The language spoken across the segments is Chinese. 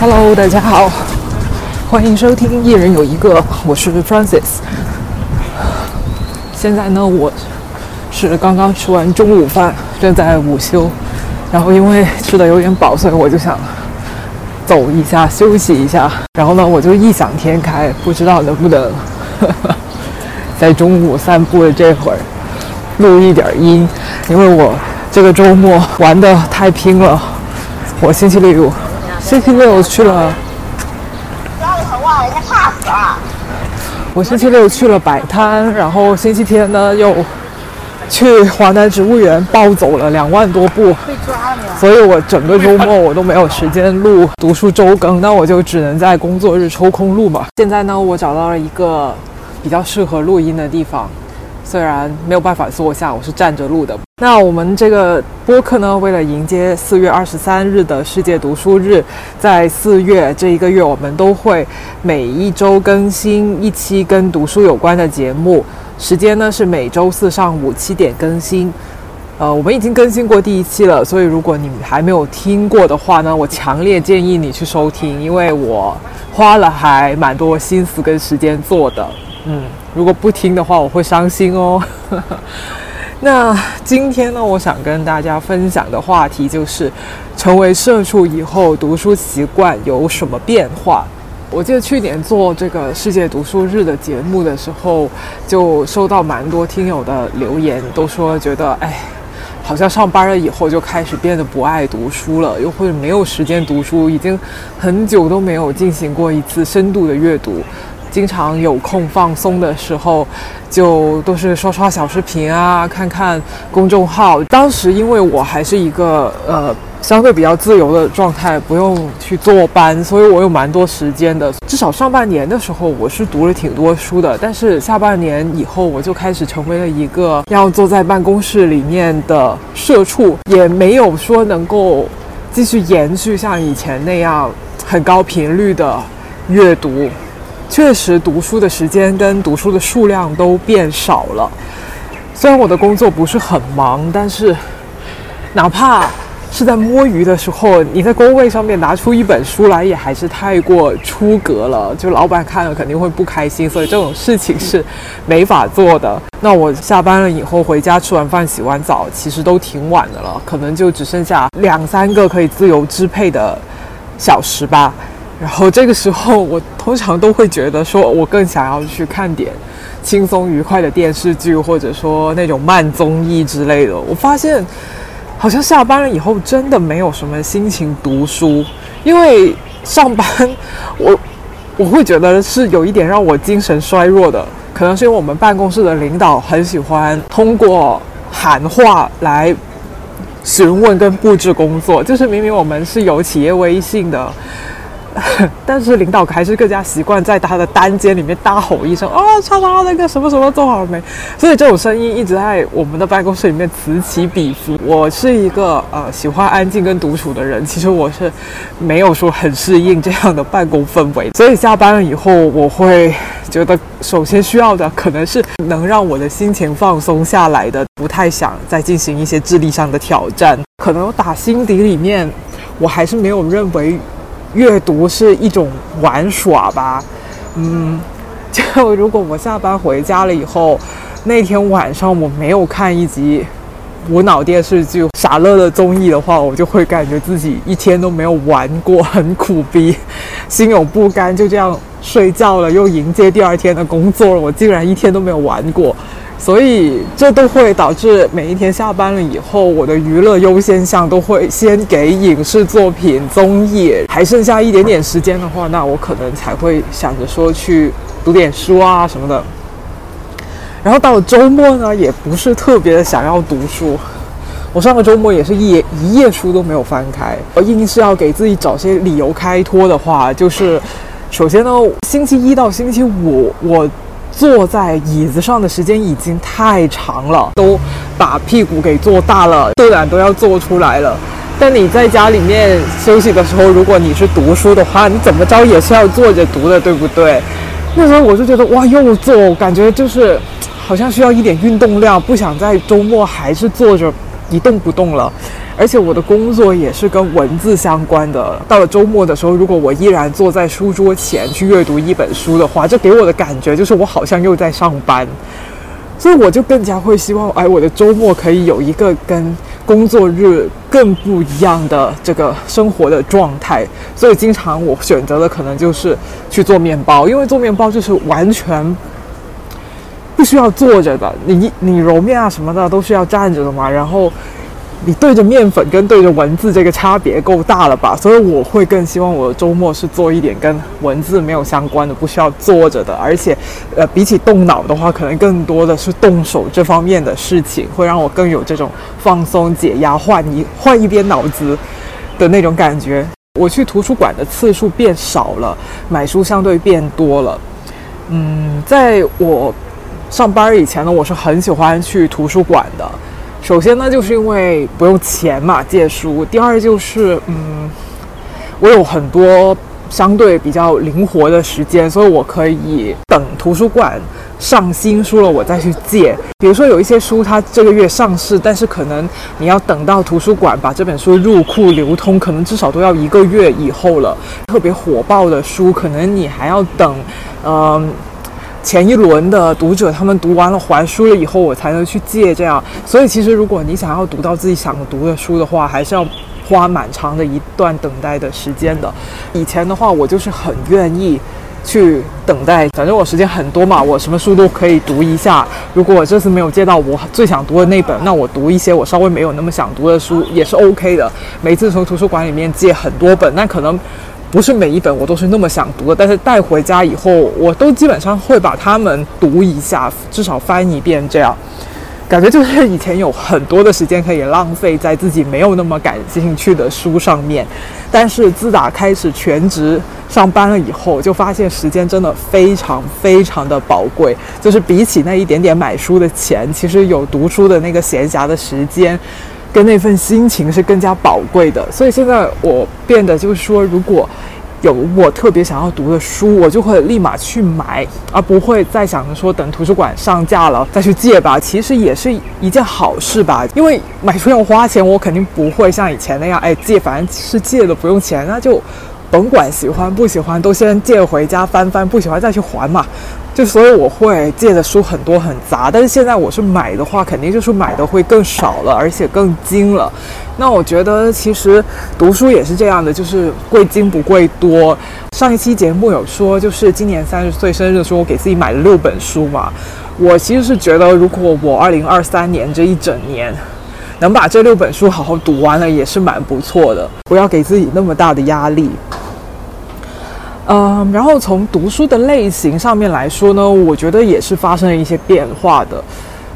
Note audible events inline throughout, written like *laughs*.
Hello，大家好，欢迎收听《一人有一个》，我是 Francis。现在呢，我是刚刚吃完中午饭，正在午休。然后因为吃的有点饱，所以我就想走一下，休息一下。然后呢，我就异想天开，不知道能不能 *laughs* 在中午散步的这会儿录一点音，因为我这个周末玩的太拼了。我星期六。星期六去了，抓个头啊！人家怕死了。我星期六去了摆摊，然后星期天呢又去华南植物园暴走了两万多步，被抓了所以我整个周末我都没有时间录读书周更，那我就只能在工作日抽空录嘛。现在呢，我找到了一个比较适合录音的地方。虽然没有办法坐下，我是站着录的。那我们这个播客呢，为了迎接四月二十三日的世界读书日，在四月这一个月，我们都会每一周更新一期跟读书有关的节目。时间呢是每周四上午七点更新。呃，我们已经更新过第一期了，所以如果你还没有听过的话呢，我强烈建议你去收听，因为我花了还蛮多心思跟时间做的。嗯，如果不听的话，我会伤心哦。*laughs* 那今天呢，我想跟大家分享的话题就是，成为社畜以后读书习惯有什么变化？我记得去年做这个世界读书日的节目的时候，就收到蛮多听友的留言，都说觉得，哎，好像上班了以后就开始变得不爱读书了，又或者没有时间读书，已经很久都没有进行过一次深度的阅读。经常有空放松的时候，就都是刷刷小视频啊，看看公众号。当时因为我还是一个呃相对比较自由的状态，不用去坐班，所以我有蛮多时间的。至少上半年的时候，我是读了挺多书的。但是下半年以后，我就开始成为了一个要坐在办公室里面的社畜，也没有说能够继续延续像以前那样很高频率的阅读。确实，读书的时间跟读书的数量都变少了。虽然我的工作不是很忙，但是哪怕是在摸鱼的时候，你在工位上面拿出一本书来，也还是太过出格了。就老板看了肯定会不开心，所以这种事情是没法做的。那我下班了以后回家吃完饭、洗完澡，其实都挺晚的了，可能就只剩下两三个可以自由支配的小时吧。然后这个时候，我通常都会觉得说，我更想要去看点轻松愉快的电视剧，或者说那种慢综艺之类的。我发现，好像下班了以后，真的没有什么心情读书，因为上班，我 *laughs* 我会觉得是有一点让我精神衰弱的。可能是因为我们办公室的领导很喜欢通过喊话来询问跟布置工作，就是明明我们是有企业微信的。*laughs* 但是领导还是更加习惯在他的单间里面大吼一声啊，叉叉那个什么什么做好了没？所以这种声音一直在我们的办公室里面此起彼伏。我是一个呃喜欢安静跟独处的人，其实我是没有说很适应这样的办公氛围。所以下班了以后，我会觉得首先需要的可能是能让我的心情放松下来的，不太想再进行一些智力上的挑战。可能打心底里面，我还是没有认为。阅读是一种玩耍吧，嗯，*laughs* 就如果我下班回家了以后，那天晚上我没有看一集无脑电视剧、傻乐的综艺的话，我就会感觉自己一天都没有玩过，很苦逼，*laughs* 心有不甘，就这样睡觉了，又迎接第二天的工作了，我竟然一天都没有玩过。所以这都会导致每一天下班了以后，我的娱乐优先项都会先给影视作品、综艺，还剩下一点点时间的话，那我可能才会想着说去读点书啊什么的。然后到了周末呢，也不是特别的想要读书。我上个周末也是一一页书都没有翻开。我硬是要给自己找些理由开脱的话，就是首先呢，星期一到星期五我。坐在椅子上的时间已经太长了，都把屁股给坐大了，肚腩都要坐出来了。但你在家里面休息的时候，如果你是读书的话，你怎么着也是要坐着读的，对不对？那时候我就觉得哇，又坐，感觉就是好像需要一点运动量，不想在周末还是坐着一动不动了。而且我的工作也是跟文字相关的。到了周末的时候，如果我依然坐在书桌前去阅读一本书的话，这给我的感觉就是我好像又在上班。所以我就更加会希望，哎，我的周末可以有一个跟工作日更不一样的这个生活的状态。所以经常我选择的可能就是去做面包，因为做面包就是完全不需要坐着的，你你揉面啊什么的都是要站着的嘛，然后。你对着面粉跟对着文字这个差别够大了吧？所以我会更希望我的周末是做一点跟文字没有相关的，不需要坐着的，而且，呃，比起动脑的话，可能更多的是动手这方面的事情，会让我更有这种放松、解压、换一换一边脑子的那种感觉。我去图书馆的次数变少了，买书相对变多了。嗯，在我上班以前呢，我是很喜欢去图书馆的。首先呢，就是因为不用钱嘛，借书。第二就是，嗯，我有很多相对比较灵活的时间，所以我可以等图书馆上新书了，我再去借。比如说有一些书它这个月上市，但是可能你要等到图书馆把这本书入库流通，可能至少都要一个月以后了。特别火爆的书，可能你还要等，嗯。前一轮的读者，他们读完了还书了以后，我才能去借。这样，所以其实如果你想要读到自己想读的书的话，还是要花蛮长的一段等待的时间的。以前的话，我就是很愿意去等待，反正我时间很多嘛，我什么书都可以读一下。如果我这次没有借到我最想读的那本，那我读一些我稍微没有那么想读的书也是 OK 的。每次从图书馆里面借很多本，那可能。不是每一本我都是那么想读的，但是带回家以后，我都基本上会把它们读一下，至少翻一遍，这样感觉就是以前有很多的时间可以浪费在自己没有那么感兴趣的书上面，但是自打开始全职上班了以后，就发现时间真的非常非常的宝贵，就是比起那一点点买书的钱，其实有读书的那个闲暇的时间。跟那份心情是更加宝贵的，所以现在我变得就是说，如果有我特别想要读的书，我就会立马去买，而不会再想着说等图书馆上架了再去借吧。其实也是一件好事吧，因为买书要花钱，我肯定不会像以前那样，哎，借反正是借的不用钱，那就甭管喜欢不喜欢，都先借回家翻翻，不喜欢再去还嘛。就所以我会借的书很多很杂，但是现在我是买的话，肯定就是买的会更少了，而且更精了。那我觉得其实读书也是这样的，就是贵精不贵多。上一期节目有说，就是今年三十岁生日的时候，我给自己买了六本书嘛。我其实是觉得，如果我二零二三年这一整年能把这六本书好好读完了，也是蛮不错的。不要给自己那么大的压力。嗯，然后从读书的类型上面来说呢，我觉得也是发生了一些变化的。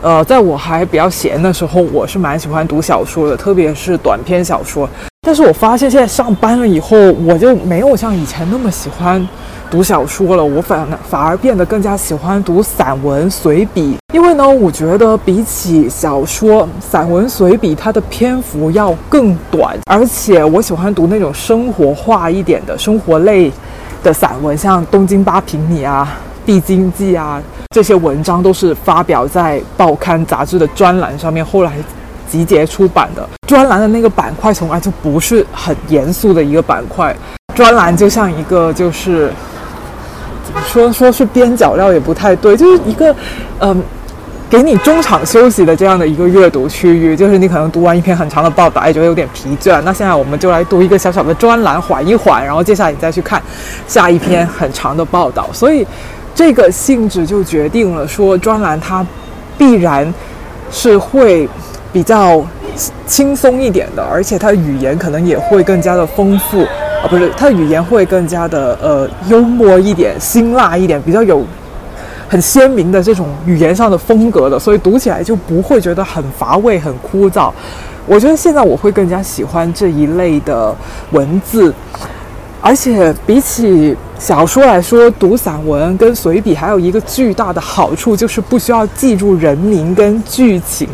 呃，在我还比较闲的时候，我是蛮喜欢读小说的，特别是短篇小说。但是我发现现在上班了以后，我就没有像以前那么喜欢读小说了，我反反而变得更加喜欢读散文随笔。因为呢，我觉得比起小说，散文随笔它的篇幅要更短，而且我喜欢读那种生活化一点的生活类。的散文，像《东京八平米》啊，《必经记》啊，这些文章都是发表在报刊杂志的专栏上面，后来集结出版的。专栏的那个板块从来就不是很严肃的一个板块，专栏就像一个就是怎么说，说是边角料也不太对，就是一个嗯。给你中场休息的这样的一个阅读区域，就是你可能读完一篇很长的报道，也觉得有点疲倦。那现在我们就来读一个小小的专栏，缓一缓，然后接下来你再去看下一篇很长的报道。所以这个性质就决定了说，专栏它必然是会比较轻松一点的，而且它的语言可能也会更加的丰富啊，不是，它的语言会更加的呃幽默一点、辛辣一点，比较有。很鲜明的这种语言上的风格的，所以读起来就不会觉得很乏味、很枯燥。我觉得现在我会更加喜欢这一类的文字。而且比起小说来说，读散文跟随笔还有一个巨大的好处，就是不需要记住人名跟剧情，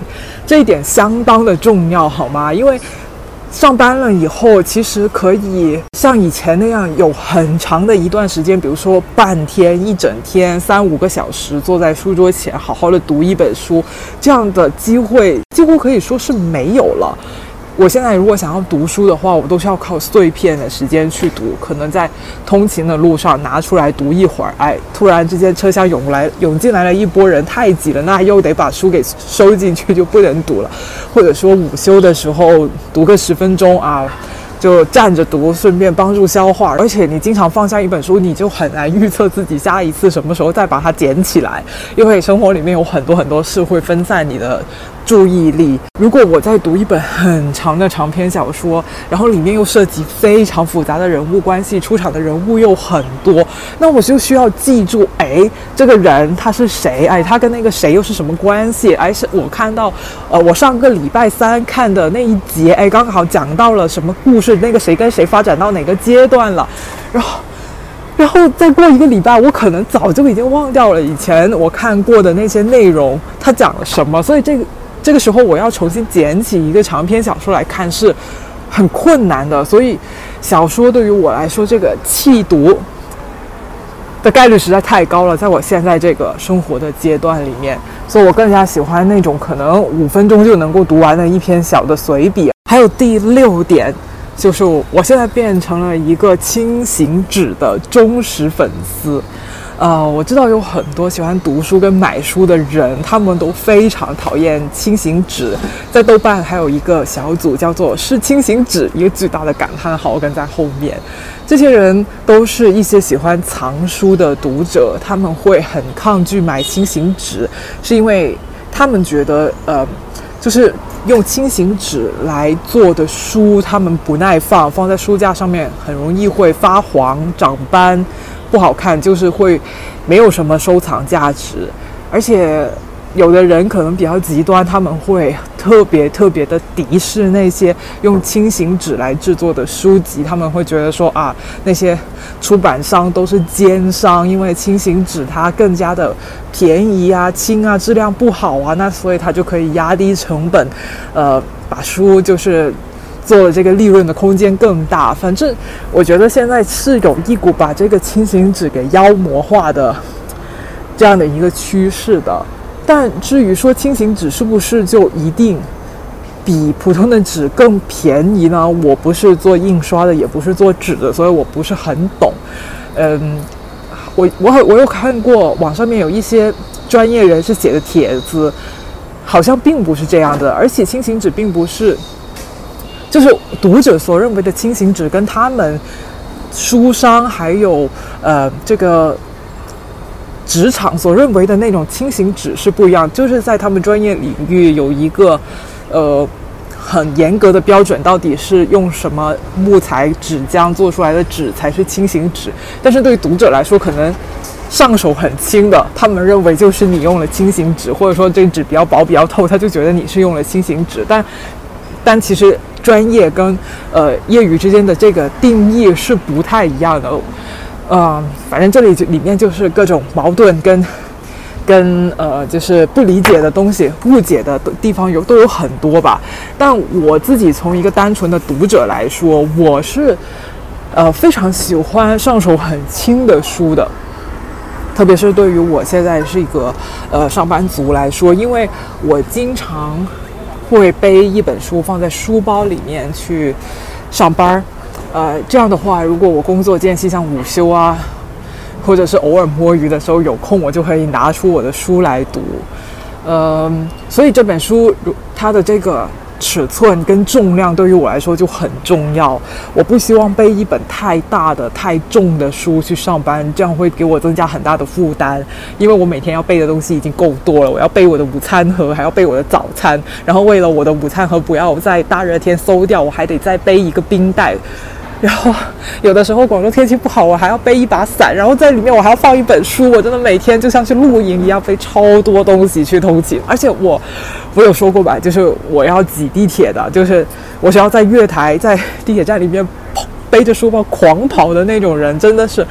这一点相当的重要，好吗？因为上班了以后，其实可以像以前那样有很长的一段时间，比如说半天、一整天、三五个小时，坐在书桌前好好的读一本书，这样的机会几乎可以说是没有了。我现在如果想要读书的话，我都是要靠碎片的时间去读，可能在通勤的路上拿出来读一会儿，哎，突然之间车厢涌来涌进来了一波人，太挤了，那又得把书给收进去，就不能读了，或者说午休的时候读个十分钟啊。就站着读，顺便帮助消化。而且你经常放下一本书，你就很难预测自己下一次什么时候再把它捡起来，因为生活里面有很多很多事会分散你的注意力。如果我在读一本很长的长篇小说，然后里面又涉及非常复杂的人物关系，出场的人物又很多，那我就需要记住，哎，这个人他是谁？哎，他跟那个谁又是什么关系？哎，是我看到，呃，我上个礼拜三看的那一节，哎，刚好讲到了什么故事？那个谁跟谁发展到哪个阶段了？然后，然后再过一个礼拜，我可能早就已经忘掉了以前我看过的那些内容，他讲了什么。所以这个这个时候，我要重新捡起一个长篇小说来看是很困难的。所以，小说对于我来说，这个弃读的概率实在太高了。在我现在这个生活的阶段里面，所以我更加喜欢那种可能五分钟就能够读完的一篇小的随笔。还有第六点。就是我现在变成了一个轻型纸的忠实粉丝，呃，我知道有很多喜欢读书跟买书的人，他们都非常讨厌轻型纸。在豆瓣还有一个小组叫做“是轻型纸”，一个巨大的感叹号跟在后面。这些人都是一些喜欢藏书的读者，他们会很抗拒买轻型纸，是因为他们觉得，呃，就是。用轻型纸来做的书，他们不耐放，放在书架上面很容易会发黄、长斑，不好看，就是会没有什么收藏价值，而且。有的人可能比较极端，他们会特别特别的敌视那些用轻型纸来制作的书籍，他们会觉得说啊，那些出版商都是奸商，因为轻型纸它更加的便宜啊、轻啊、质量不好啊，那所以它就可以压低成本，呃，把书就是做的这个利润的空间更大。反正我觉得现在是有一股把这个轻型纸给妖魔化的这样的一个趋势的。但至于说轻型纸是不是就一定比普通的纸更便宜呢？我不是做印刷的，也不是做纸的，所以我不是很懂。嗯，我我我有看过网上面有一些专业人士写的帖子，好像并不是这样的。而且轻型纸并不是，就是读者所认为的轻型纸，跟他们书商还有呃这个。职场所认为的那种轻型纸是不一样，就是在他们专业领域有一个，呃，很严格的标准，到底是用什么木材纸浆做出来的纸才是轻型纸。但是对于读者来说，可能上手很轻的，他们认为就是你用了轻型纸，或者说这纸比较薄、比较透，他就觉得你是用了轻型纸。但但其实专业跟呃业余之间的这个定义是不太一样的。嗯，反正这里就里面就是各种矛盾跟跟呃，就是不理解的东西、误解的地方有都有很多吧。但我自己从一个单纯的读者来说，我是呃非常喜欢上手很轻的书的，特别是对于我现在是一个呃上班族来说，因为我经常会背一本书放在书包里面去上班儿。呃，这样的话，如果我工作间隙像午休啊，或者是偶尔摸鱼的时候有空，我就可以拿出我的书来读。嗯，所以这本书如它的这个。尺寸跟重量对于我来说就很重要。我不希望背一本太大的、太重的书去上班，这样会给我增加很大的负担。因为我每天要背的东西已经够多了，我要背我的午餐盒，还要背我的早餐。然后为了我的午餐盒不要在大热天馊掉，我还得再背一个冰袋。然后有的时候广州天气不好，我还要背一把伞，然后在里面我还要放一本书。我真的每天就像去露营一样，背超多东西去通勤。而且我，我有说过吧，就是我要挤地铁的，就是我需要在月台在地铁站里面背着书包狂跑的那种人，真的是，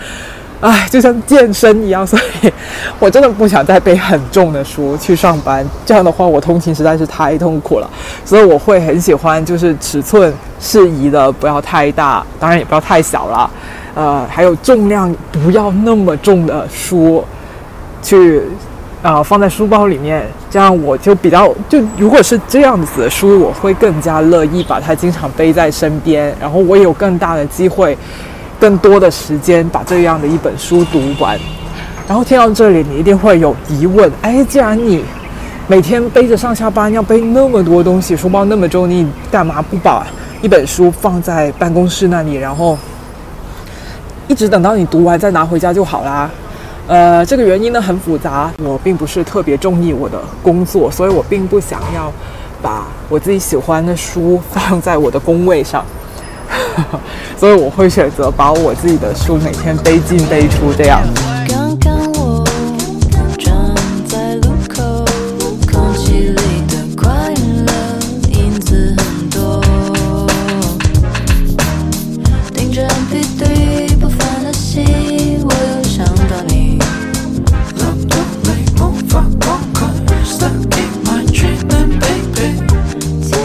唉，就像健身一样。所以我真的不想再背很重的书去上班，这样的话我通勤实在是太痛苦了。所以我会很喜欢，就是尺寸适宜的，不要太大，当然也不要太小了。呃，还有重量不要那么重的书，去啊放在书包里面，这样我就比较就如果是这样子的书，我会更加乐意把它经常背在身边，然后我也有更大的机会，更多的时间把这样的一本书读完。然后听到这里，你一定会有疑问：哎，既然你每天背着上下班要背那么多东西，书包那么重，你干嘛不把一本书放在办公室那里，然后？一直等到你读完再拿回家就好啦。呃，这个原因呢很复杂，我并不是特别中意我的工作，所以我并不想要把我自己喜欢的书放在我的工位上，*laughs* 所以我会选择把我自己的书每天背进背出这样。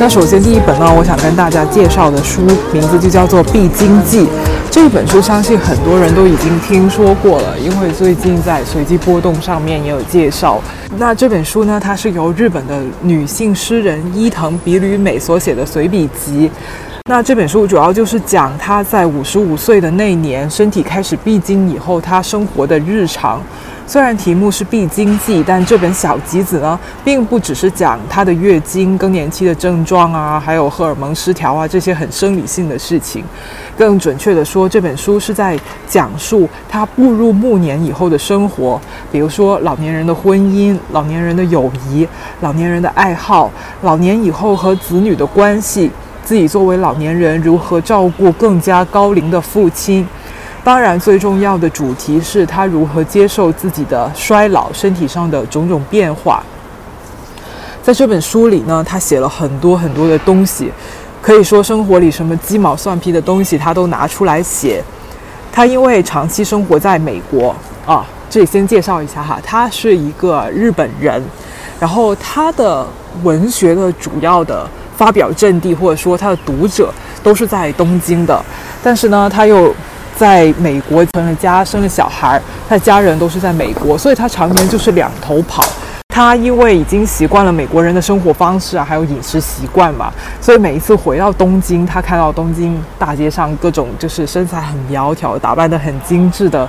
首先第一本呢，我想跟大家介绍的书名字就叫做《必经记》。这本书相信很多人都已经听说过了，因为最近在随机波动上面也有介绍。那这本书呢，它是由日本的女性诗人伊藤比吕美所写的随笔集。那这本书主要就是讲她在五十五岁的那年，身体开始闭经以后，她生活的日常。虽然题目是必经记，但这本小集子呢，并不只是讲她的月经、更年期的症状啊，还有荷尔蒙失调啊这些很生理性的事情。更准确的说，这本书是在讲述她步入暮年以后的生活，比如说老年人的婚姻、老年人的友谊、老年人的爱好、老年以后和子女的关系，自己作为老年人如何照顾更加高龄的父亲。当然，最重要的主题是他如何接受自己的衰老、身体上的种种变化。在这本书里呢，他写了很多很多的东西，可以说生活里什么鸡毛蒜皮的东西他都拿出来写。他因为长期生活在美国啊，这里先介绍一下哈，他是一个日本人，然后他的文学的主要的发表阵地或者说他的读者都是在东京的，但是呢，他又。在美国成了家，生了小孩，他的家人都是在美国，所以他常年就是两头跑。他因为已经习惯了美国人的生活方式啊，还有饮食习惯嘛，所以每一次回到东京，他看到东京大街上各种就是身材很苗条、打扮得很精致的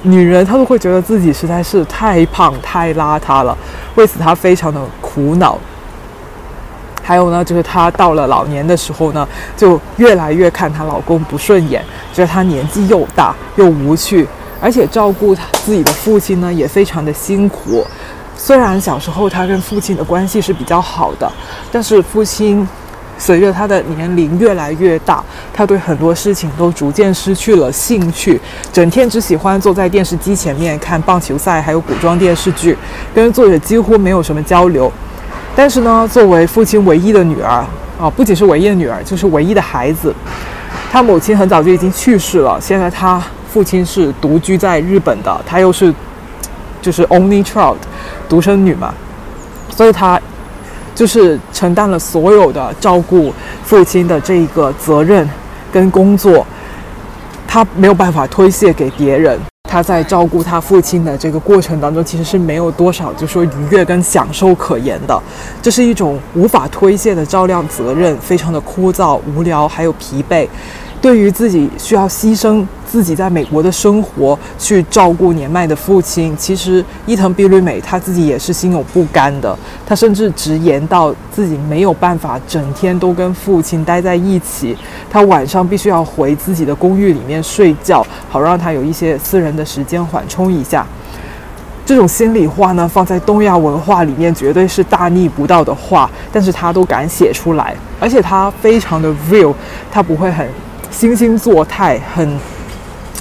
女人，他都会觉得自己实在是太胖、太邋遢了，为此他非常的苦恼。还有呢，就是她到了老年的时候呢，就越来越看她老公不顺眼，觉得她年纪又大又无趣，而且照顾她自己的父亲呢也非常的辛苦。虽然小时候她跟父亲的关系是比较好的，但是父亲随着他的年龄越来越大，他对很多事情都逐渐失去了兴趣，整天只喜欢坐在电视机前面看棒球赛，还有古装电视剧，跟作者几乎没有什么交流。但是呢，作为父亲唯一的女儿啊，不仅是唯一的女儿，就是唯一的孩子。他母亲很早就已经去世了，现在他父亲是独居在日本的，他又是就是 only child，独生女嘛，所以他就是承担了所有的照顾父亲的这一个责任跟工作，他没有办法推卸给别人。他在照顾他父亲的这个过程当中，其实是没有多少就说愉悦跟享受可言的，这是一种无法推卸的照料责任，非常的枯燥、无聊，还有疲惫。对于自己需要牺牲自己在美国的生活去照顾年迈的父亲，其实伊藤碧绿美他自己也是心有不甘的。他甚至直言到自己没有办法整天都跟父亲待在一起，他晚上必须要回自己的公寓里面睡觉，好让他有一些私人的时间缓冲一下。这种心里话呢，放在东亚文化里面绝对是大逆不道的话，但是他都敢写出来，而且他非常的 real，他不会很。惺惺作态，很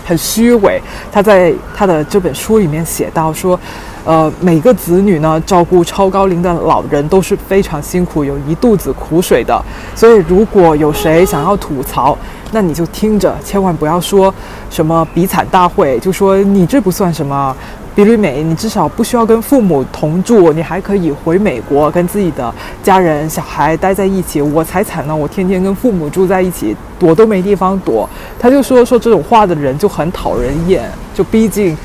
很虚伪。他在他的这本书里面写到说，呃，每个子女呢照顾超高龄的老人都是非常辛苦，有一肚子苦水的。所以如果有谁想要吐槽，那你就听着，千万不要说什么比惨大会，就说你这不算什么。比吕美，你至少不需要跟父母同住，你还可以回美国跟自己的家人、小孩待在一起。我才惨呢，我天天跟父母住在一起，躲都没地方躲。他就说说这种话的人就很讨人厌，就毕竟，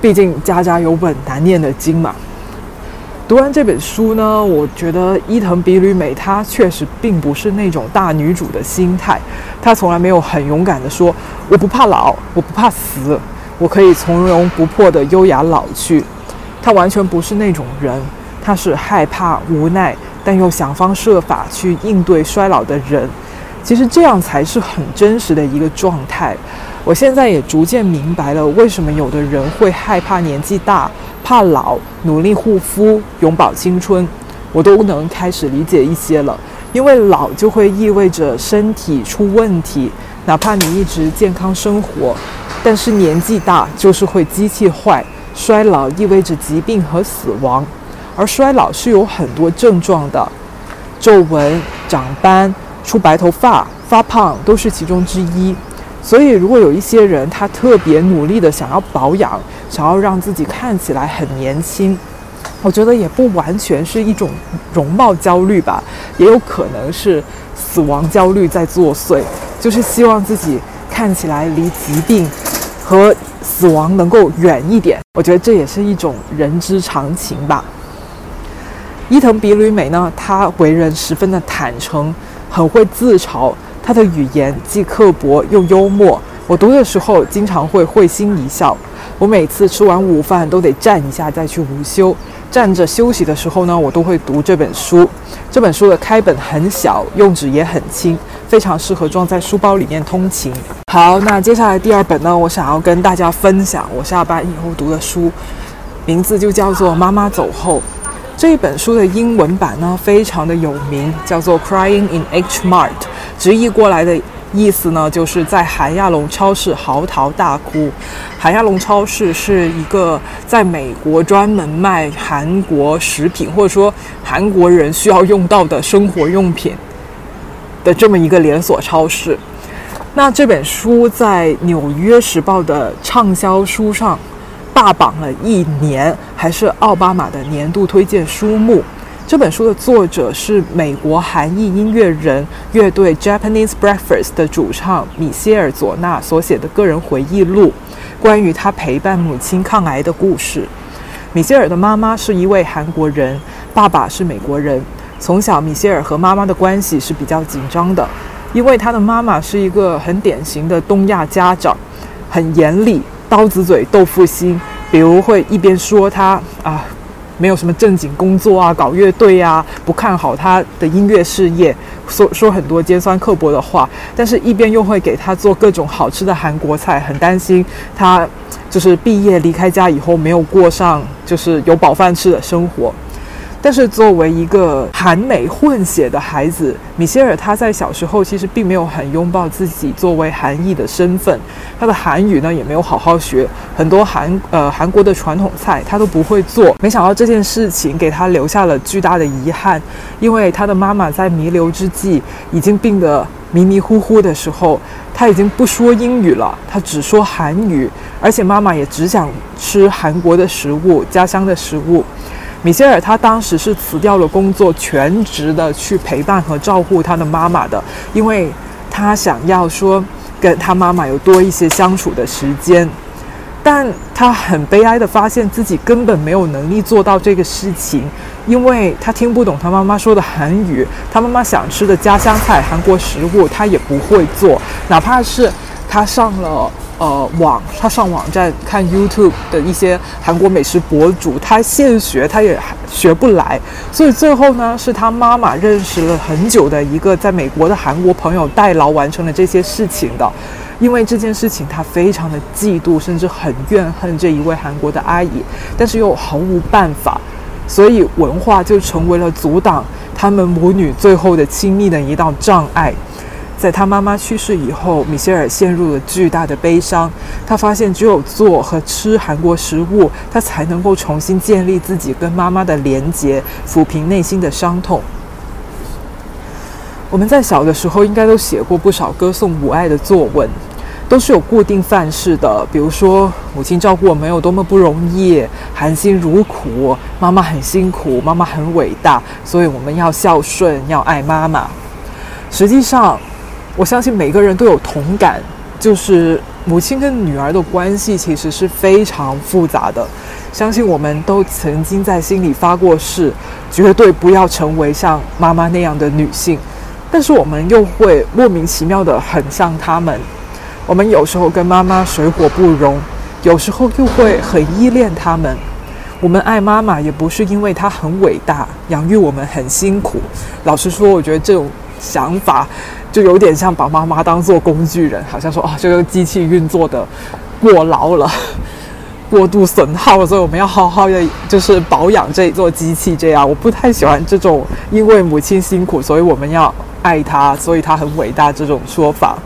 毕竟家家有本难念的经嘛。读完这本书呢，我觉得伊藤比吕美她确实并不是那种大女主的心态，她从来没有很勇敢的说我不怕老，我不怕死。我可以从容不迫地优雅老去，他完全不是那种人，他是害怕、无奈，但又想方设法去应对衰老的人。其实这样才是很真实的一个状态。我现在也逐渐明白了，为什么有的人会害怕年纪大、怕老，努力护肤、永葆青春，我都能开始理解一些了。因为老就会意味着身体出问题，哪怕你一直健康生活。但是年纪大就是会机器坏，衰老意味着疾病和死亡，而衰老是有很多症状的，皱纹、长斑、出白头发、发胖都是其中之一。所以，如果有一些人他特别努力的想要保养，想要让自己看起来很年轻，我觉得也不完全是一种容貌焦虑吧，也有可能是死亡焦虑在作祟，就是希望自己看起来离疾病。和死亡能够远一点，我觉得这也是一种人之常情吧。伊藤比吕美呢，她为人十分的坦诚，很会自嘲，她的语言既刻薄又幽默。我读的时候经常会会心一笑。我每次吃完午饭都得站一下再去午休。站着休息的时候呢，我都会读这本书。这本书的开本很小，用纸也很轻，非常适合装在书包里面通勤。好，那接下来第二本呢，我想要跟大家分享我下班以后读的书，名字就叫做《妈妈走后》。这本书的英文版呢，非常的有名，叫做《Crying in H Mart》，直译过来的。意思呢，就是在韩亚龙超市嚎啕大哭。韩亚龙超市是一个在美国专门卖韩国食品，或者说韩国人需要用到的生活用品的这么一个连锁超市。那这本书在《纽约时报》的畅销书上霸榜了一年，还是奥巴马的年度推荐书目。这本书的作者是美国韩裔音乐人乐队 Japanese Breakfast 的主唱米歇尔·佐纳所写的个人回忆录，关于他陪伴母亲抗癌的故事。米歇尔的妈妈是一位韩国人，爸爸是美国人。从小，米歇尔和妈妈的关系是比较紧张的，因为他的妈妈是一个很典型的东亚家长，很严厉，刀子嘴豆腐心，比如会一边说他啊。没有什么正经工作啊，搞乐队呀，不看好他的音乐事业，说说很多尖酸刻薄的话，但是一边又会给他做各种好吃的韩国菜，很担心他就是毕业离开家以后没有过上就是有饱饭吃的生活。但是作为一个韩美混血的孩子，米歇尔他在小时候其实并没有很拥抱自己作为韩裔的身份，他的韩语呢也没有好好学，很多韩呃韩国的传统菜他都不会做。没想到这件事情给他留下了巨大的遗憾，因为他的妈妈在弥留之际已经病得迷迷糊糊的时候，他已经不说英语了，他只说韩语，而且妈妈也只想吃韩国的食物，家乡的食物。米歇尔他当时是辞掉了工作，全职的去陪伴和照顾他的妈妈的，因为他想要说跟他妈妈有多一些相处的时间。但他很悲哀的发现自己根本没有能力做到这个事情，因为他听不懂他妈妈说的韩语，他妈妈想吃的家乡菜、韩国食物他也不会做，哪怕是他上了。呃，网他上网站看 YouTube 的一些韩国美食博主，他现学他也学不来，所以最后呢，是他妈妈认识了很久的一个在美国的韩国朋友代劳完成了这些事情的。因为这件事情，他非常的嫉妒，甚至很怨恨这一位韩国的阿姨，但是又毫无办法，所以文化就成为了阻挡他们母女最后的亲密的一道障碍。在他妈妈去世以后，米歇尔陷入了巨大的悲伤。他发现只有做和吃韩国食物，他才能够重新建立自己跟妈妈的连结，抚平内心的伤痛。我们在小的时候应该都写过不少歌颂母爱的作文，都是有固定范式的，比如说母亲照顾我们有多么不容易，含辛茹苦，妈妈很辛苦，妈妈很伟大，所以我们要孝顺，要爱妈妈。实际上，我相信每个人都有同感，就是母亲跟女儿的关系其实是非常复杂的。相信我们都曾经在心里发过誓，绝对不要成为像妈妈那样的女性。但是我们又会莫名其妙的很像他们。我们有时候跟妈妈水火不容，有时候又会很依恋他们。我们爱妈妈也不是因为她很伟大，养育我们很辛苦。老实说，我觉得这种。想法就有点像把妈妈当做工具人，好像说啊，这个机器运作的过劳了，*laughs* 过度损耗了，所以我们要好好的就是保养这座机器。这样，我不太喜欢这种因为母亲辛苦，所以我们要爱她，所以她很伟大这种说法。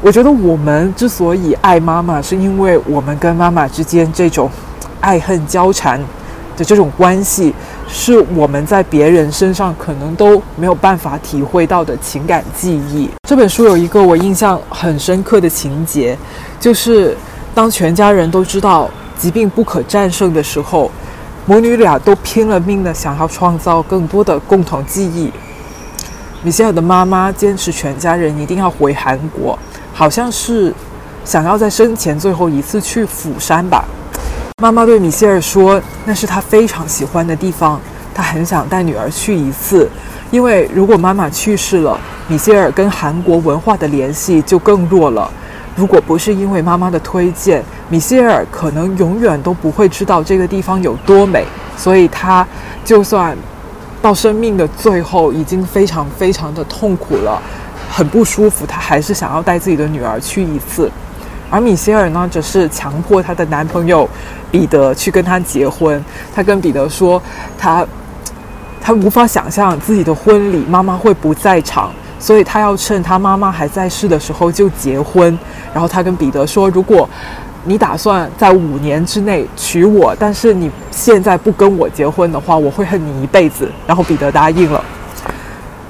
我觉得我们之所以爱妈妈，是因为我们跟妈妈之间这种爱恨交缠的这种关系。是我们在别人身上可能都没有办法体会到的情感记忆。这本书有一个我印象很深刻的情节，就是当全家人都知道疾病不可战胜的时候，母女俩都拼了命的想要创造更多的共同记忆。米歇尔的妈妈坚持全家人一定要回韩国，好像是想要在生前最后一次去釜山吧。妈妈对米歇尔说：“那是她非常喜欢的地方，她很想带女儿去一次。因为如果妈妈去世了，米歇尔跟韩国文化的联系就更弱了。如果不是因为妈妈的推荐，米歇尔可能永远都不会知道这个地方有多美。所以，他就算到生命的最后已经非常非常的痛苦了，很不舒服，他还是想要带自己的女儿去一次。”而米歇尔呢，则是强迫她的男朋友彼得去跟她结婚。她跟彼得说，她她无法想象自己的婚礼妈妈会不在场，所以她要趁她妈妈还在世的时候就结婚。然后她跟彼得说，如果你打算在五年之内娶我，但是你现在不跟我结婚的话，我会恨你一辈子。然后彼得答应了。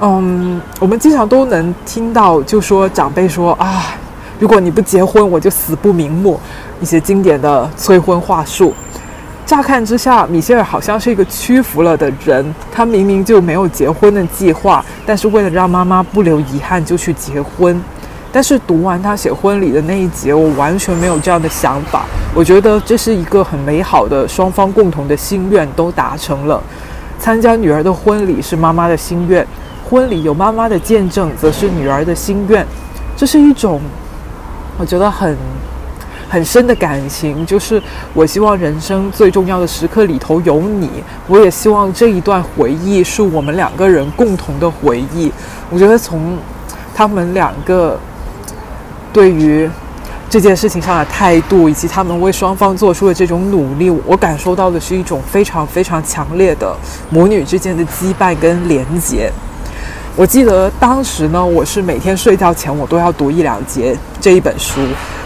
嗯，我们经常都能听到，就说长辈说啊。如果你不结婚，我就死不瞑目。一些经典的催婚话术，乍看之下，米歇尔好像是一个屈服了的人。他明明就没有结婚的计划，但是为了让妈妈不留遗憾，就去结婚。但是读完他写婚礼的那一节，我完全没有这样的想法。我觉得这是一个很美好的双方共同的心愿都达成了。参加女儿的婚礼是妈妈的心愿，婚礼有妈妈的见证，则是女儿的心愿。这是一种。我觉得很很深的感情，就是我希望人生最重要的时刻里头有你，我也希望这一段回忆是我们两个人共同的回忆。我觉得从他们两个对于这件事情上的态度，以及他们为双方做出的这种努力，我感受到的是一种非常非常强烈的母女之间的羁绊跟连结。我记得当时呢，我是每天睡觉前我都要读一两节这一本书。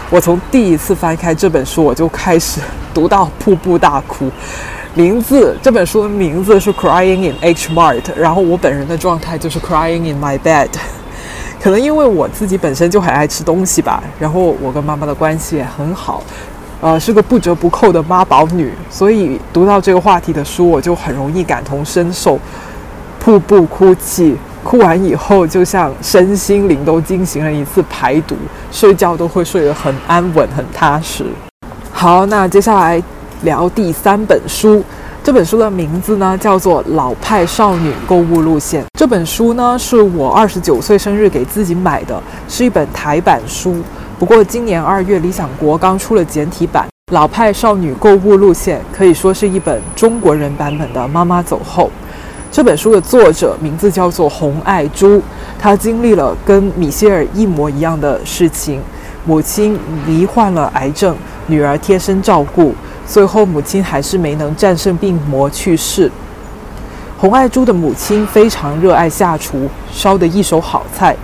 我从第一次翻开这本书，我就开始读到瀑布大哭。名字这本书的名字是《Crying in H Mart》，然后我本人的状态就是《Crying in My Bed》。可能因为我自己本身就很爱吃东西吧，然后我跟妈妈的关系也很好，呃，是个不折不扣的妈宝女，所以读到这个话题的书，我就很容易感同身受，瀑布哭泣。哭完以后，就像身心灵都进行了一次排毒，睡觉都会睡得很安稳、很踏实。好，那接下来聊第三本书。这本书的名字呢叫做《老派少女购物路线》。这本书呢是我二十九岁生日给自己买的，是一本台版书。不过今年二月，理想国刚出了简体版，《老派少女购物路线》可以说是一本中国人版本的《妈妈走后》。这本书的作者名字叫做洪爱珠，她经历了跟米歇尔一模一样的事情，母亲罹患了癌症，女儿贴身照顾，最后母亲还是没能战胜病魔去世。洪爱珠的母亲非常热爱下厨，烧得一手好菜，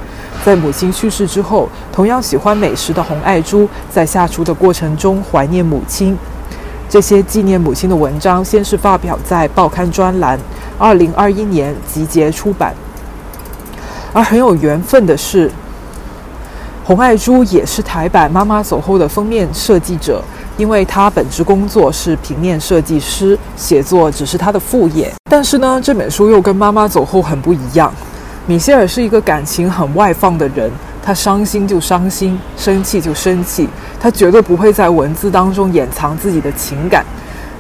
在母亲去世之后，同样喜欢美食的洪爱珠，在下厨的过程中怀念母亲。这些纪念母亲的文章，先是发表在报刊专栏，二零二一年集结出版。而很有缘分的是，洪爱珠也是台版《妈妈走后》的封面设计者，因为她本职工作是平面设计师，写作只是她的副业。但是呢，这本书又跟《妈妈走后》很不一样。米歇尔是一个感情很外放的人，他伤心就伤心，生气就生气，他绝对不会在文字当中掩藏自己的情感。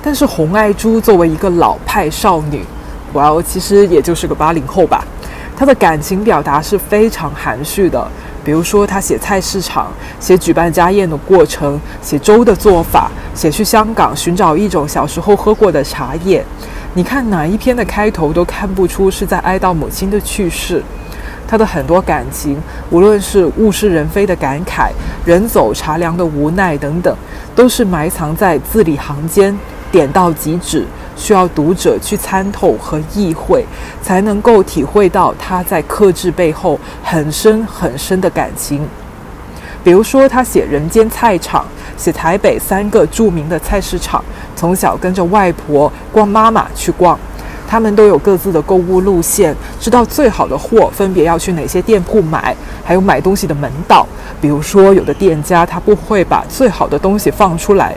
但是洪爱珠作为一个老派少女，哇哦，其实也就是个八零后吧，她的感情表达是非常含蓄的。比如说，她写菜市场，写举办家宴的过程，写粥的做法，写去香港寻找一种小时候喝过的茶叶。你看哪一篇的开头都看不出是在哀悼母亲的去世，他的很多感情，无论是物是人非的感慨、人走茶凉的无奈等等，都是埋藏在字里行间，点到即止，需要读者去参透和意会，才能够体会到他在克制背后很深很深的感情。比如说，他写人间菜场，写台北三个著名的菜市场。从小跟着外婆逛妈妈去逛，他们都有各自的购物路线，知道最好的货分别要去哪些店铺买，还有买东西的门道。比如说，有的店家他不会把最好的东西放出来，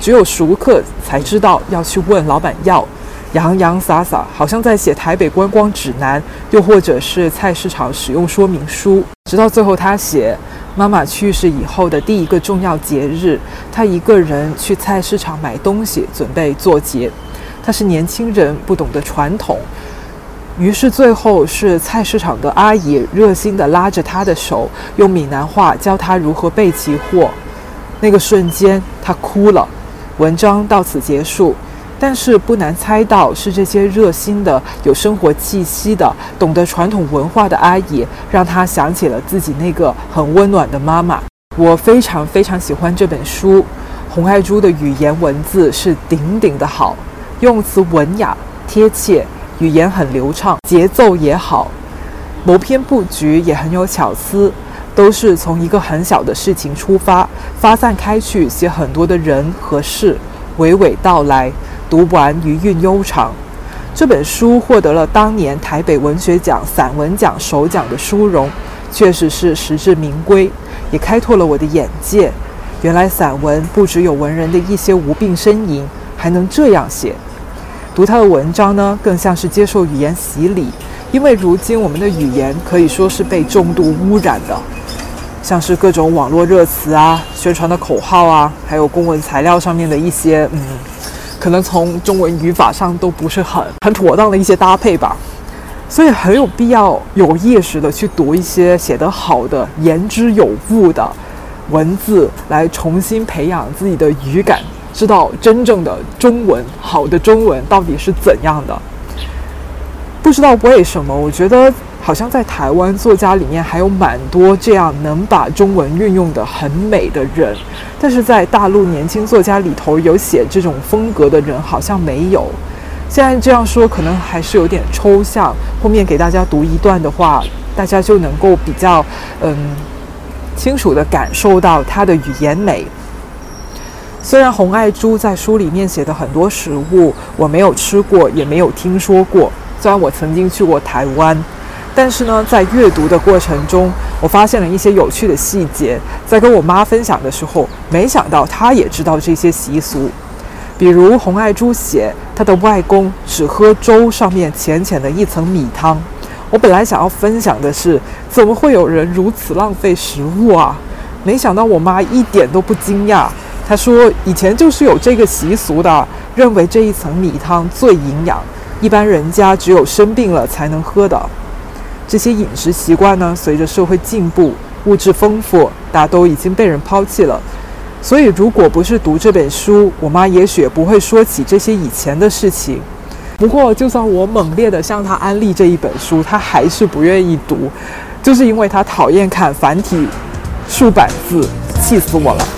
只有熟客才知道要去问老板要，洋洋洒洒，好像在写台北观光指南，又或者是菜市场使用说明书。直到最后，他写。妈妈去世以后的第一个重要节日，他一个人去菜市场买东西，准备做节。他是年轻人，不懂得传统，于是最后是菜市场的阿姨热心地拉着他的手，用闽南话教他如何备齐货。那个瞬间，他哭了。文章到此结束。但是不难猜到，是这些热心的、有生活气息的、懂得传统文化的阿姨，让他想起了自己那个很温暖的妈妈。我非常非常喜欢这本书，洪爱珠的语言文字是顶顶的好，用词文雅贴切，语言很流畅，节奏也好，谋篇布局也很有巧思，都是从一个很小的事情出发，发散开去，写很多的人和事，娓娓道来。读完余韵悠长，这本书获得了当年台北文学奖散文奖首奖的殊荣，确实是实至名归，也开拓了我的眼界。原来散文不只有文人的一些无病呻吟，还能这样写。读他的文章呢，更像是接受语言洗礼，因为如今我们的语言可以说是被重度污染的，像是各种网络热词啊、宣传的口号啊，还有公文材料上面的一些嗯。可能从中文语法上都不是很很妥当的一些搭配吧，所以很有必要有意识的去读一些写得好的、言之有物的文字，来重新培养自己的语感，知道真正的中文好的中文到底是怎样的。不知道为什么，我觉得。好像在台湾作家里面还有蛮多这样能把中文运用的很美的人，但是在大陆年轻作家里头有写这种风格的人好像没有。现在这样说可能还是有点抽象，后面给大家读一段的话，大家就能够比较嗯清楚的感受到他的语言美。虽然洪爱珠在书里面写的很多食物我没有吃过，也没有听说过，虽然我曾经去过台湾。但是呢，在阅读的过程中，我发现了一些有趣的细节。在跟我妈分享的时候，没想到她也知道这些习俗。比如洪爱珠写她的外公只喝粥上面浅浅的一层米汤。我本来想要分享的是，怎么会有人如此浪费食物啊？没想到我妈一点都不惊讶。她说以前就是有这个习俗的，认为这一层米汤最营养，一般人家只有生病了才能喝的。这些饮食习惯呢，随着社会进步，物质丰富，大都已经被人抛弃了。所以，如果不是读这本书，我妈也许不会说起这些以前的事情。不过，就算我猛烈地向她安利这一本书，她还是不愿意读，就是因为她讨厌看繁体竖版字，气死我了。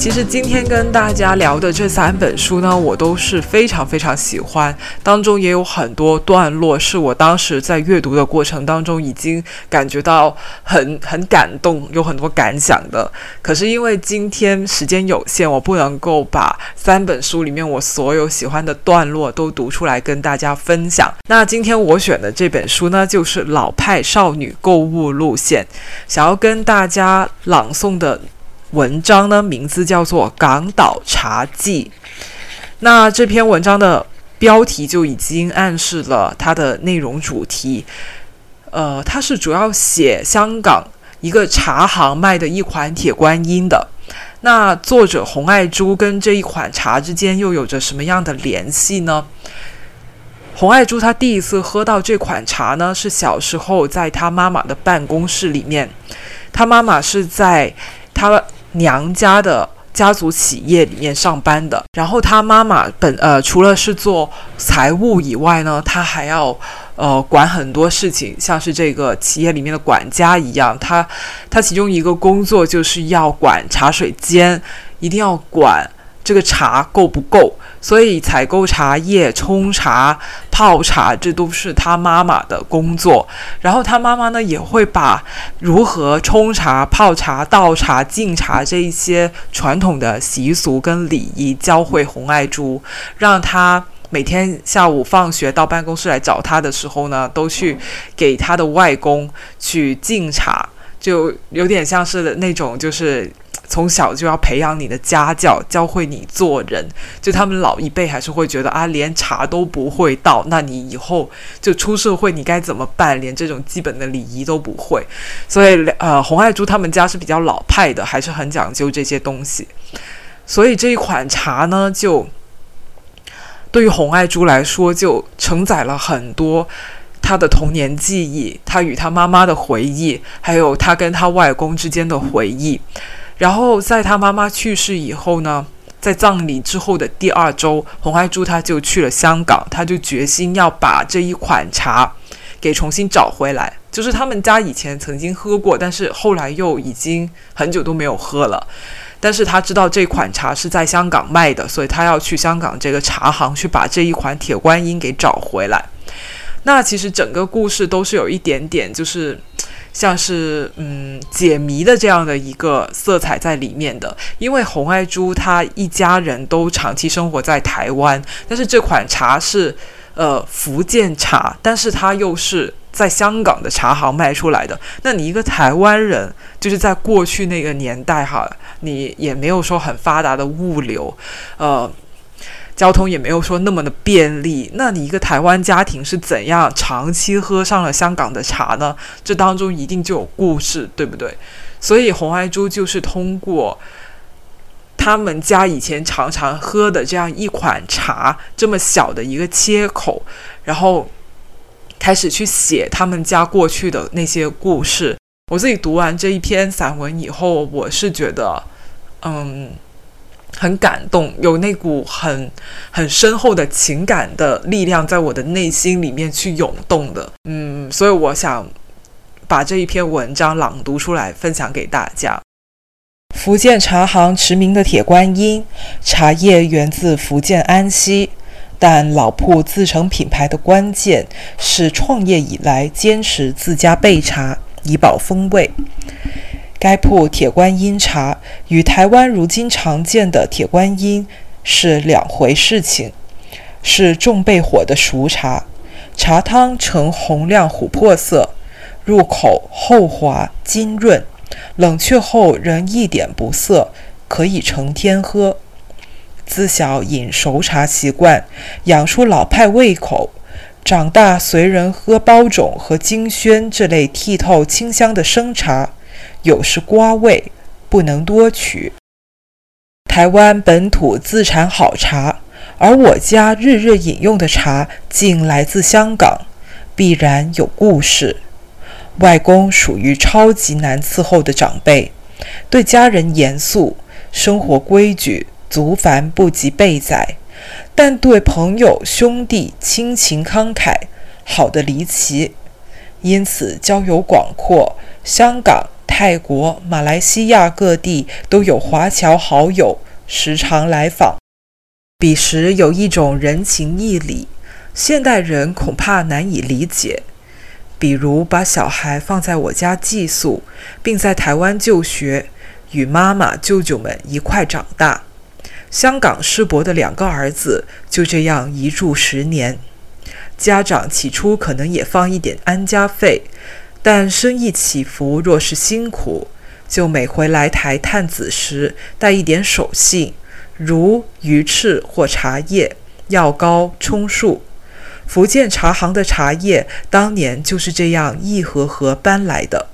其实今天跟大家聊的这三本书呢，我都是非常非常喜欢，当中也有很多段落是我当时在阅读的过程当中已经感觉到很很感动，有很多感想的。可是因为今天时间有限，我不能够把三本书里面我所有喜欢的段落都读出来跟大家分享。那今天我选的这本书呢，就是老派少女购物路线，想要跟大家朗诵的。文章呢，名字叫做《港岛茶记》。那这篇文章的标题就已经暗示了它的内容主题。呃，它是主要写香港一个茶行卖的一款铁观音的。那作者洪爱珠跟这一款茶之间又有着什么样的联系呢？洪爱珠她第一次喝到这款茶呢，是小时候在她妈妈的办公室里面，她妈妈是在她。娘家的家族企业里面上班的，然后他妈妈本呃除了是做财务以外呢，他还要呃管很多事情，像是这个企业里面的管家一样。他他其中一个工作就是要管茶水间，一定要管这个茶够不够。所以采购茶叶、冲茶、泡茶，这都是他妈妈的工作。然后他妈妈呢，也会把如何冲茶、泡茶、倒茶、敬茶这一些传统的习俗跟礼仪教会红爱珠，让他每天下午放学到办公室来找他的时候呢，都去给他的外公去敬茶，就有点像是那种就是。从小就要培养你的家教，教会你做人。就他们老一辈还是会觉得啊，连茶都不会倒，那你以后就出社会你该怎么办？连这种基本的礼仪都不会。所以呃，洪爱珠他们家是比较老派的，还是很讲究这些东西。所以这一款茶呢，就对于洪爱珠来说，就承载了很多他的童年记忆，他与他妈妈的回忆，还有他跟他外公之间的回忆。然后在他妈妈去世以后呢，在葬礼之后的第二周，洪爱珠他就去了香港，他就决心要把这一款茶给重新找回来。就是他们家以前曾经喝过，但是后来又已经很久都没有喝了。但是他知道这款茶是在香港卖的，所以他要去香港这个茶行去把这一款铁观音给找回来。那其实整个故事都是有一点点就是。像是嗯解谜的这样的一个色彩在里面的，因为洪爱珠她一家人都长期生活在台湾，但是这款茶是呃福建茶，但是它又是在香港的茶行卖出来的。那你一个台湾人，就是在过去那个年代哈，你也没有说很发达的物流，呃。交通也没有说那么的便利，那你一个台湾家庭是怎样长期喝上了香港的茶呢？这当中一定就有故事，对不对？所以红爱珠就是通过他们家以前常常喝的这样一款茶，这么小的一个切口，然后开始去写他们家过去的那些故事。我自己读完这一篇散文以后，我是觉得，嗯。很感动，有那股很很深厚的情感的力量在我的内心里面去涌动的，嗯，所以我想把这一篇文章朗读出来，分享给大家。福建茶行驰名的铁观音茶叶源自福建安溪，但老铺自成品牌的关键是创业以来坚持自家备茶，以保风味。该铺铁观音茶与台湾如今常见的铁观音是两回事情，是重焙火的熟茶，茶汤呈红亮琥珀色，入口厚滑津润，冷却后仍一点不涩，可以成天喝。自小饮熟茶习惯，养出老派胃口，长大随人喝包种和金萱这类剔透清香的生茶。有时瓜味，不能多取。台湾本土自产好茶，而我家日日饮用的茶竟来自香港，必然有故事。外公属于超级难伺候的长辈，对家人严肃，生活规矩，足繁不及备载，但对朋友兄弟亲情慷慨，好的离奇，因此交友广阔。香港。泰国、马来西亚各地都有华侨好友，时常来访。彼时有一种人情义理，现代人恐怕难以理解。比如把小孩放在我家寄宿，并在台湾就学，与妈妈、舅舅们一块长大。香港师伯的两个儿子就这样一住十年。家长起初可能也放一点安家费，但生意起伏若是辛苦，就每回来台探子时带一点手信。如鱼翅或茶叶、药膏、充数，福建茶行的茶叶当年就是这样一盒盒搬来的。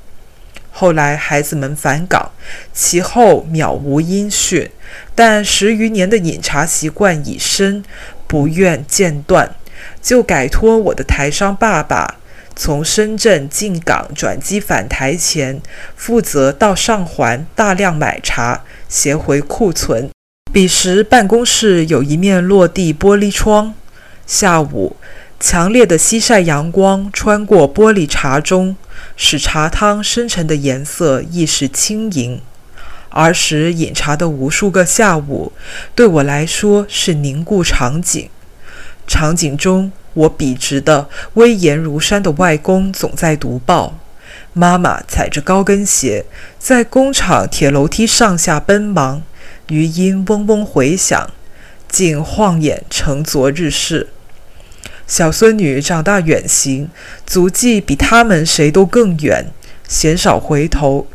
后来孩子们返港，其后渺无音讯，但十余年的饮茶习惯已深，不愿间断，就改托我的台商爸爸，从深圳进港转机返台前，负责到上环大量买茶，携回库存。彼时办公室有一面落地玻璃窗，下午强烈的西晒阳光穿过玻璃茶盅，使茶汤深沉的颜色亦是轻盈。儿时饮茶的无数个下午，对我来说是凝固场景。场景中，我笔直的威严如山的外公总在读报，妈妈踩着高跟鞋在工厂铁楼梯上下奔忙。余音嗡嗡回响，竟晃眼成昨日事。小孙女长大远行，足迹比他们谁都更远，鲜少回头。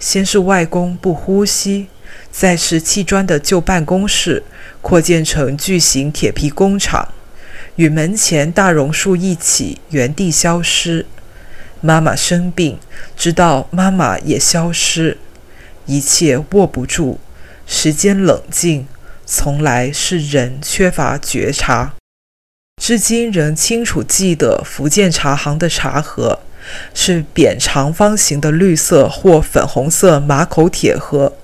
先是外公不呼吸，再是砌砖的旧办公室扩建成巨型铁皮工厂，与门前大榕树一起原地消失。妈妈生病，直到妈妈也消失，一切握不住。时间冷静，从来是人缺乏觉察。至今仍清楚记得福建茶行的茶盒，是扁长方形的绿色或粉红色马口铁盒，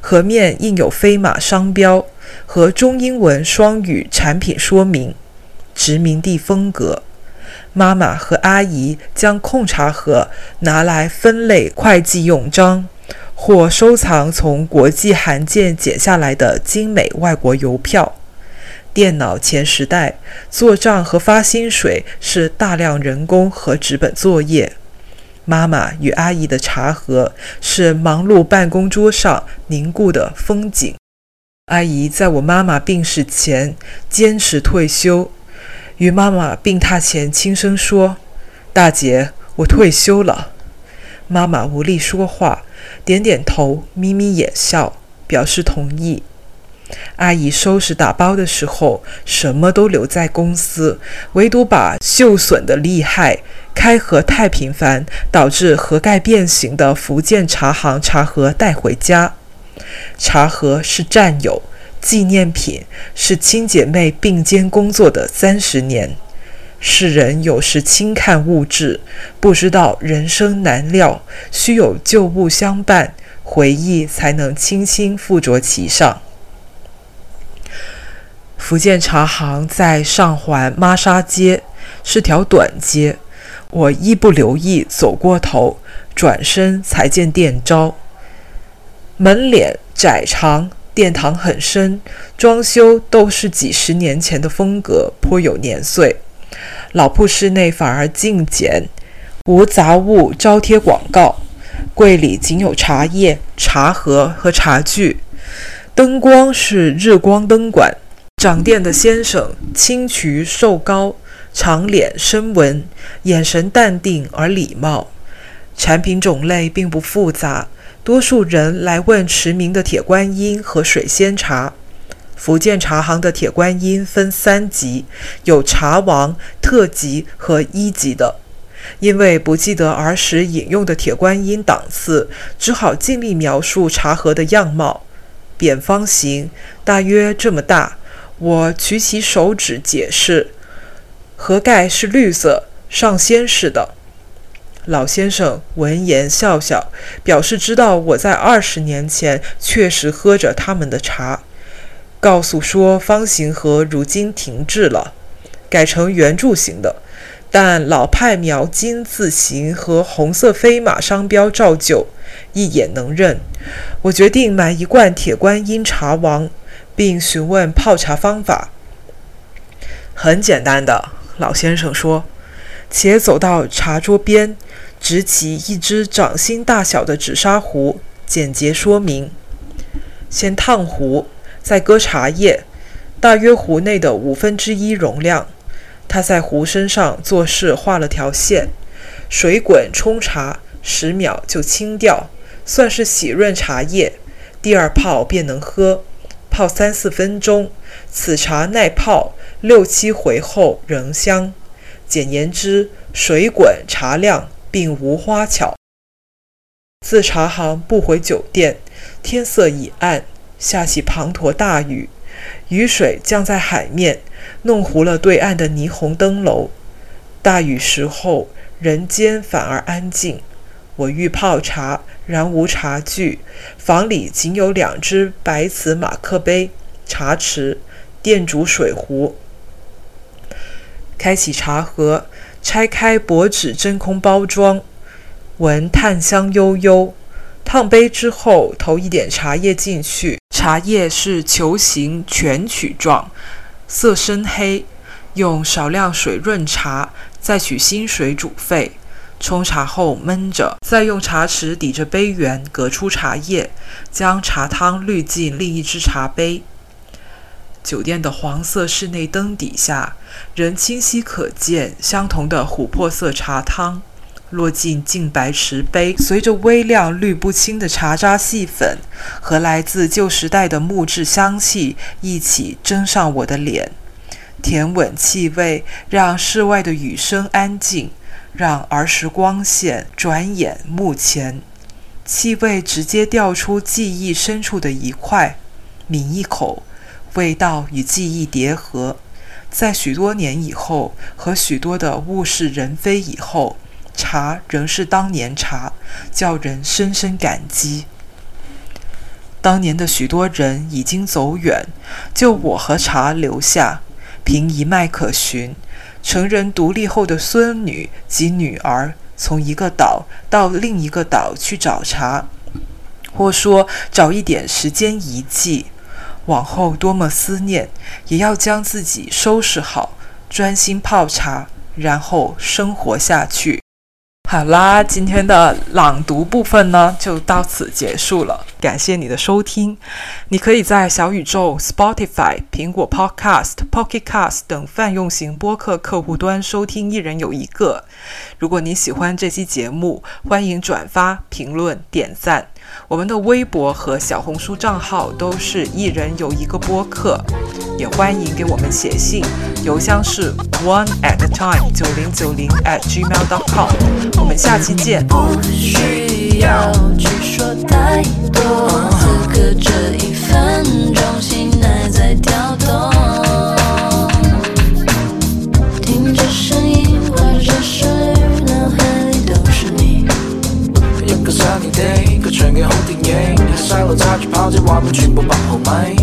盒面印有飞马商标和中英文双语产品说明，殖民地风格。妈妈和阿姨将控茶盒拿来分类会计用章。或收藏从国际函件剪下来的精美外国邮票。电脑前时代，做账和发薪水是大量人工和纸本作业。妈妈与阿姨的茶盒是忙碌办公桌上凝固的风景。阿姨在我妈妈病逝前坚持退休，与妈妈病榻前轻声说：“大姐，我退休了。”妈妈无力说话。点点头，眯眯眼笑，表示同意。阿姨收拾打包的时候，什么都留在公司，唯独把锈损的厉害、开盒太频繁导致盒盖变形的福建茶行茶盒带回家。茶盒是战友，纪念品是亲姐妹并肩工作的三十年。世人有时轻看物质，不知道人生难料，须有旧物相伴，回忆才能轻轻附着其上。福建茶行在上环妈沙街，是条短街。我一不留意走过头，转身才见店招。门脸窄长，殿堂很深，装修都是几十年前的风格，颇有年岁。老铺室内反而静简，无杂物招贴广告，柜里仅有茶叶、茶盒和茶具。灯光是日光灯管。掌店的先生清渠瘦高，长脸深纹，眼神淡定而礼貌。产品种类并不复杂，多数人来问驰名的铁观音和水仙茶。福建茶行的铁观音分三级，有茶王、特级和一级的。因为不记得儿时饮用的铁观音档次，只好尽力描述茶盒的样貌：扁方形，大约这么大。我举起手指解释：盒盖是绿色，上仙式的。老先生闻言笑笑，表示知道我在二十年前确实喝着他们的茶。告诉说，方形盒如今停滞了，改成圆柱形的，但老派描金字形和红色飞马商标照旧，一眼能认。我决定买一罐铁观音茶王，并询问泡茶方法。很简单的，老先生说。且走到茶桌边，执起一只掌心大小的紫砂壶，简洁说明：先烫壶，再搁茶叶，大约壶内的五分之一容量。他在壶身上做事画了条线，水滚冲茶，十秒就清掉，算是洗润茶叶。第二泡便能喝，泡三四分钟，此茶耐泡，六七回后仍香。简言之，水滚茶亮，并无花巧。自茶行不回酒店，天色已暗，下起滂沱大雨，雨水降在海面，弄糊了对岸的霓虹灯楼。大雨时候，人间反而安静。我欲泡茶，然无茶具，房里仅有两只白瓷马克杯、茶匙、电煮水壶。开启茶盒，拆开薄纸真空包装，闻炭香悠悠。烫杯之后，投一点茶叶进去。茶叶是球形全曲状，色深黑。用少量水润茶，再取新水煮沸。冲茶后焖着，再用茶匙抵着杯缘，隔出茶叶，将茶汤滤进另一只茶杯。酒店的黄色室内灯底下，仍清晰可见相同的琥珀色茶汤落进净白瓷杯，随着微亮滤不清的茶渣细粉和来自旧时代的木质香气一起蒸上我的脸。甜吻气味让室外的雨声安静，让儿时光线转眼目前。气味直接调出记忆深处的一块，抿一口。味道与记忆叠合，在许多年以后和许多的物是人非以后，茶仍是当年茶，叫人深深感激。当年的许多人已经走远，就我和茶留下，凭一脉可循。成人独立后的孙女及女儿，从一个岛到另一个岛去找茶，或说找一点时间遗迹。往后多么思念，也要将自己收拾好，专心泡茶，然后生活下去。好啦，今天的朗读部分呢，就到此结束了。感谢你的收听。你可以在小宇宙、Spotify、苹果 Podcast、Pocket Cast 等泛用型播客客户端收听。一人有一个。如果你喜欢这期节目，欢迎转发、评论、点赞。我们的微博和小红书账号都是一人有一个播客，也欢迎给我们写信，邮箱是 one at a time 九零九零 at gmail dot com。我们下期见。不需要去说太多，此刻这一分钟，心还在跳动。听着声好电影，细路揸住跑车话全部八毫米。